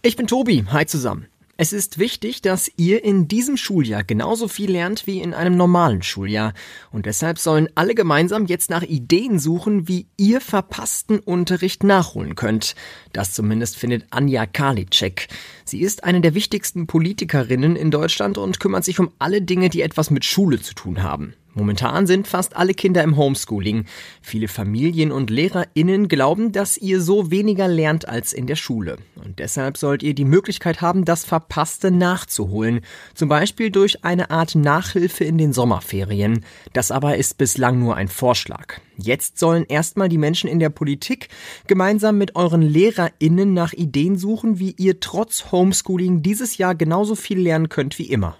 Ich bin Tobi. Hi zusammen. Es ist wichtig, dass ihr in diesem Schuljahr genauso viel lernt wie in einem normalen Schuljahr. Und deshalb sollen alle gemeinsam jetzt nach Ideen suchen, wie ihr verpassten Unterricht nachholen könnt. Das zumindest findet Anja Karliczek. Sie ist eine der wichtigsten Politikerinnen in Deutschland und kümmert sich um alle Dinge, die etwas mit Schule zu tun haben. Momentan sind fast alle Kinder im Homeschooling. Viele Familien und LehrerInnen glauben, dass ihr so weniger lernt als in der Schule. Und deshalb sollt ihr die Möglichkeit haben, das Verpasste nachzuholen. Zum Beispiel durch eine Art Nachhilfe in den Sommerferien. Das aber ist bislang nur ein Vorschlag. Jetzt sollen erstmal die Menschen in der Politik gemeinsam mit euren LehrerInnen nach Ideen suchen, wie ihr trotz Homeschooling dieses Jahr genauso viel lernen könnt wie immer.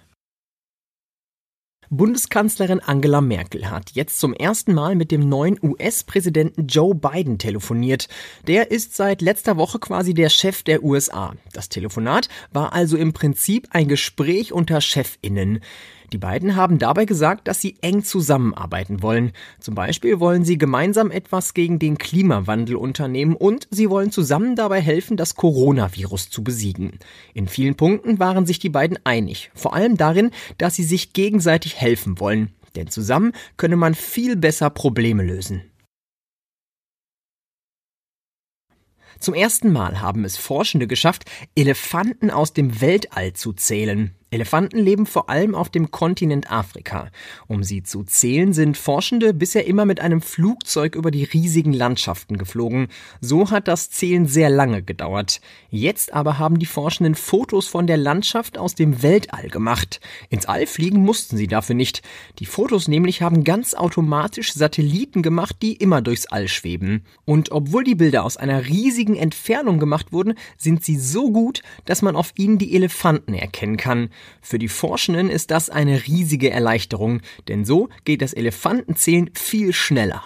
Bundeskanzlerin Angela Merkel hat jetzt zum ersten Mal mit dem neuen US-Präsidenten Joe Biden telefoniert. Der ist seit letzter Woche quasi der Chef der USA. Das Telefonat war also im Prinzip ein Gespräch unter Chefinnen. Die beiden haben dabei gesagt, dass sie eng zusammenarbeiten wollen. Zum Beispiel wollen sie gemeinsam etwas gegen den Klimawandel unternehmen und sie wollen zusammen dabei helfen, das Coronavirus zu besiegen. In vielen Punkten waren sich die beiden einig, vor allem darin, dass sie sich gegenseitig helfen wollen. Denn zusammen könne man viel besser Probleme lösen. Zum ersten Mal haben es Forschende geschafft, Elefanten aus dem Weltall zu zählen. Elefanten leben vor allem auf dem Kontinent Afrika. Um sie zu zählen, sind Forschende bisher immer mit einem Flugzeug über die riesigen Landschaften geflogen. So hat das Zählen sehr lange gedauert. Jetzt aber haben die Forschenden Fotos von der Landschaft aus dem Weltall gemacht. Ins All fliegen mussten sie dafür nicht. Die Fotos nämlich haben ganz automatisch Satelliten gemacht, die immer durchs All schweben. Und obwohl die Bilder aus einer riesigen Entfernung gemacht wurden, sind sie so gut, dass man auf ihnen die Elefanten erkennen kann. Für die Forschenden ist das eine riesige Erleichterung, denn so geht das Elefantenzählen viel schneller.